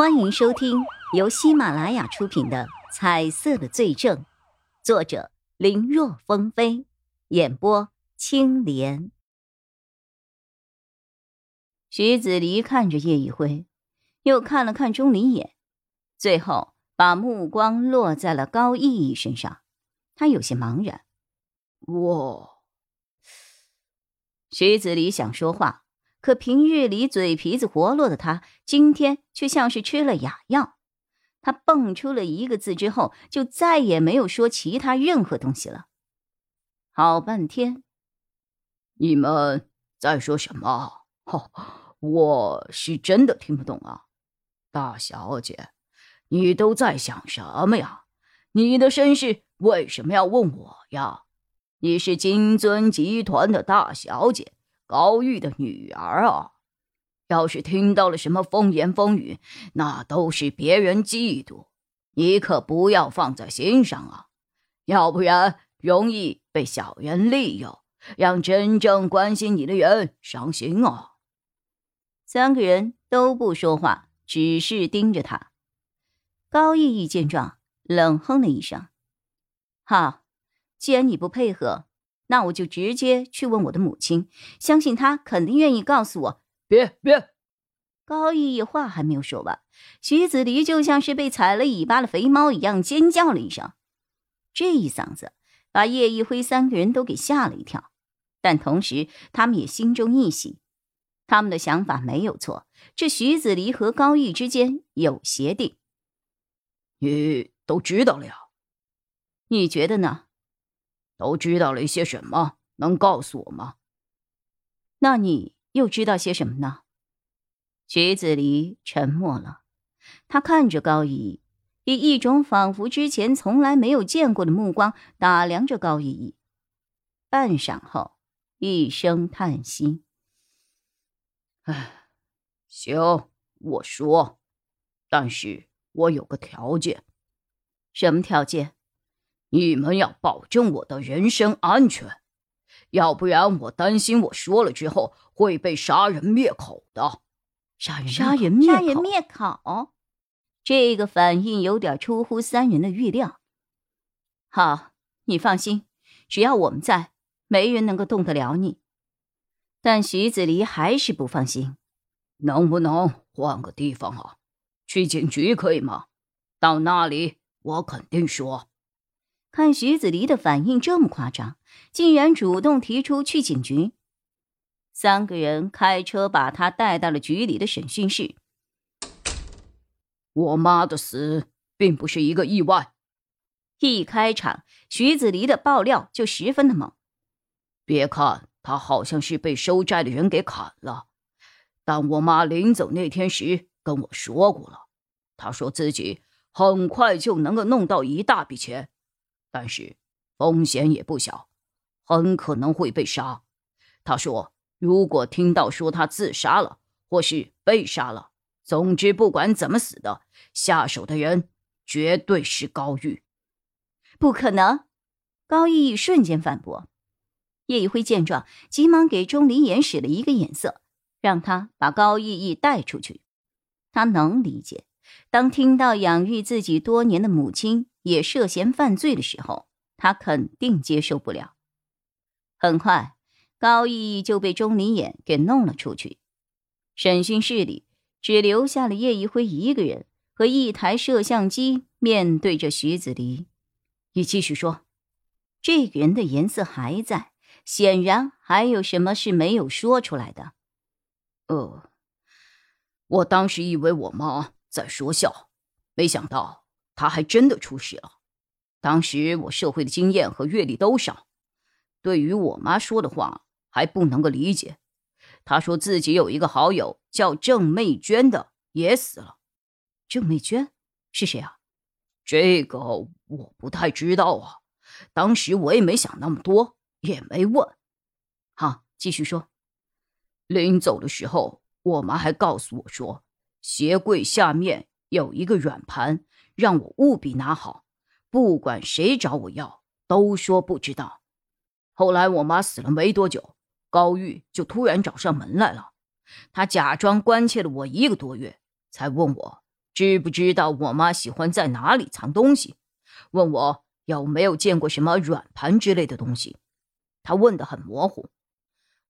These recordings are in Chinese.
欢迎收听由喜马拉雅出品的《彩色的罪证》，作者林若风飞，演播青莲。徐子离看着叶一辉，又看了看钟离眼，最后把目光落在了高逸逸身上。他有些茫然。我，徐子离想说话。可平日里嘴皮子活络的他，今天却像是吃了哑药。他蹦出了一个字之后，就再也没有说其他任何东西了。好半天，你们在说什么？哦，我是真的听不懂啊！大小姐，你都在想什么呀？你的身世为什么要问我呀？你是金尊集团的大小姐。高玉的女儿啊，要是听到了什么风言风语，那都是别人嫉妒，你可不要放在心上啊，要不然容易被小人利用，让真正关心你的人伤心啊。三个人都不说话，只是盯着他。高逸逸见状，冷哼了一声：“好，既然你不配合。”那我就直接去问我的母亲，相信她肯定愿意告诉我。别别！高逸逸话还没有说完，徐子离就像是被踩了尾巴的肥猫一样尖叫了一声。这一嗓子把叶一辉三个人都给吓了一跳，但同时他们也心中一喜，他们的想法没有错，这徐子离和高逸之间有协定。你都知道了呀？你觉得呢？都知道了一些什么？能告诉我吗？那你又知道些什么呢？徐子离沉默了，他看着高逸，以一种仿佛之前从来没有见过的目光打量着高逸逸。半晌后，一声叹息：“唉，行，我说，但是我有个条件。什么条件？”你们要保证我的人身安全，要不然我担心我说了之后会被杀人灭口的。杀人杀人灭口，杀人灭口，这个反应有点出乎三人的预料。好，你放心，只要我们在，没人能够动得了你。但徐子离还是不放心，能不能换个地方啊？去警局可以吗？到那里我肯定说。看徐子离的反应这么夸张，竟然主动提出去警局。三个人开车把他带到了局里的审讯室。我妈的死并不是一个意外。一开场，徐子离的爆料就十分的猛。别看他好像是被收债的人给砍了，但我妈临走那天时跟我说过了，她说自己很快就能够弄到一大笔钱。但是风险也不小，很可能会被杀。他说：“如果听到说他自杀了，或是被杀了，总之不管怎么死的，下手的人绝对是高玉。”不可能！高逸逸瞬间反驳。叶一辉见状，急忙给钟离言使了一个眼色，让他把高逸逸带出去。他能理解，当听到养育自己多年的母亲。也涉嫌犯罪的时候，他肯定接受不了。很快，高毅就被钟离眼给弄了出去。审讯室里只留下了叶一辉一个人和一台摄像机，面对着徐子离。你继续说，这个人的颜色还在，显然还有什么是没有说出来的。呃，我当时以为我妈在说笑，没想到。他还真的出事了。当时我社会的经验和阅历都少，对于我妈说的话还不能够理解。她说自己有一个好友叫郑媚娟的也死了。郑媚娟是谁啊？这个我不太知道啊。当时我也没想那么多，也没问。好，继续说。临走的时候，我妈还告诉我说，鞋柜下面有一个软盘。让我务必拿好，不管谁找我要，都说不知道。后来我妈死了没多久，高玉就突然找上门来了。他假装关切了我一个多月，才问我知不知道我妈喜欢在哪里藏东西？问我有没有见过什么软盘之类的东西。他问得很模糊。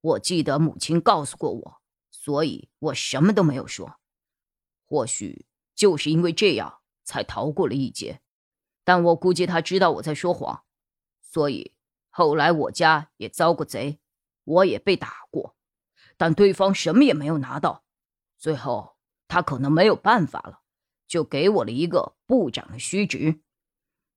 我记得母亲告诉过我，所以我什么都没有说。或许就是因为这样，才逃过了一劫。但我估计他知道我在说谎，所以后来我家也遭过贼，我也被打过，但对方什么也没有拿到。最后他可能没有办法了，就给我了一个部长的虚职。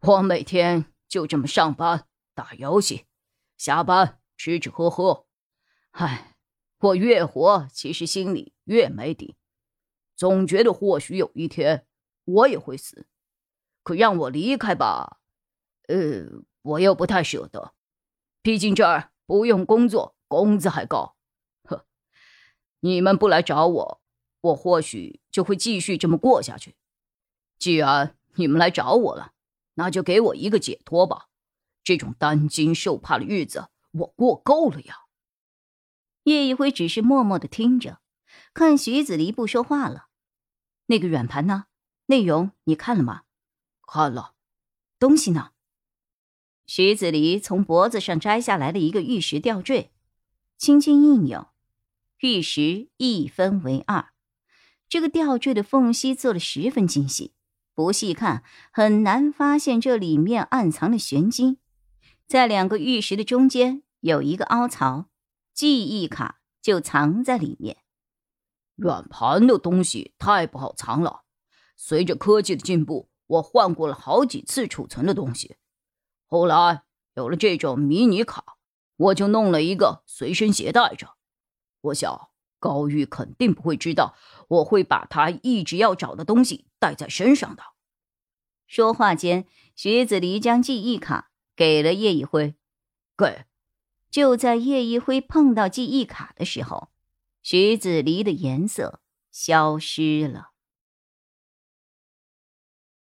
我每天就这么上班、打游戏，下班吃吃喝喝。唉，我越活其实心里越没底，总觉得或许有一天我也会死。可让我离开吧，呃，我又不太舍得，毕竟这儿不用工作，工资还高。呵，你们不来找我，我或许就会继续这么过下去。既然你们来找我了，那就给我一个解脱吧。这种担惊受怕的日子，我过够了呀。叶一辉只是默默的听着，看徐子离不说话了。那个软盘呢？内容你看了吗？看了，东西呢？徐子离从脖子上摘下来了一个玉石吊坠，轻轻一扭，玉石一分为二。这个吊坠的缝隙做的十分精细，不细看很难发现这里面暗藏的玄机。在两个玉石的中间有一个凹槽，记忆卡就藏在里面。软盘的东西太不好藏了，随着科技的进步。我换过了好几次储存的东西，后来有了这种迷你卡，我就弄了一个随身携带着。我想高玉肯定不会知道我会把他一直要找的东西带在身上的。说话间，徐子离将记忆卡给了叶一辉。给。就在叶一辉碰到记忆卡的时候，徐子离的颜色消失了。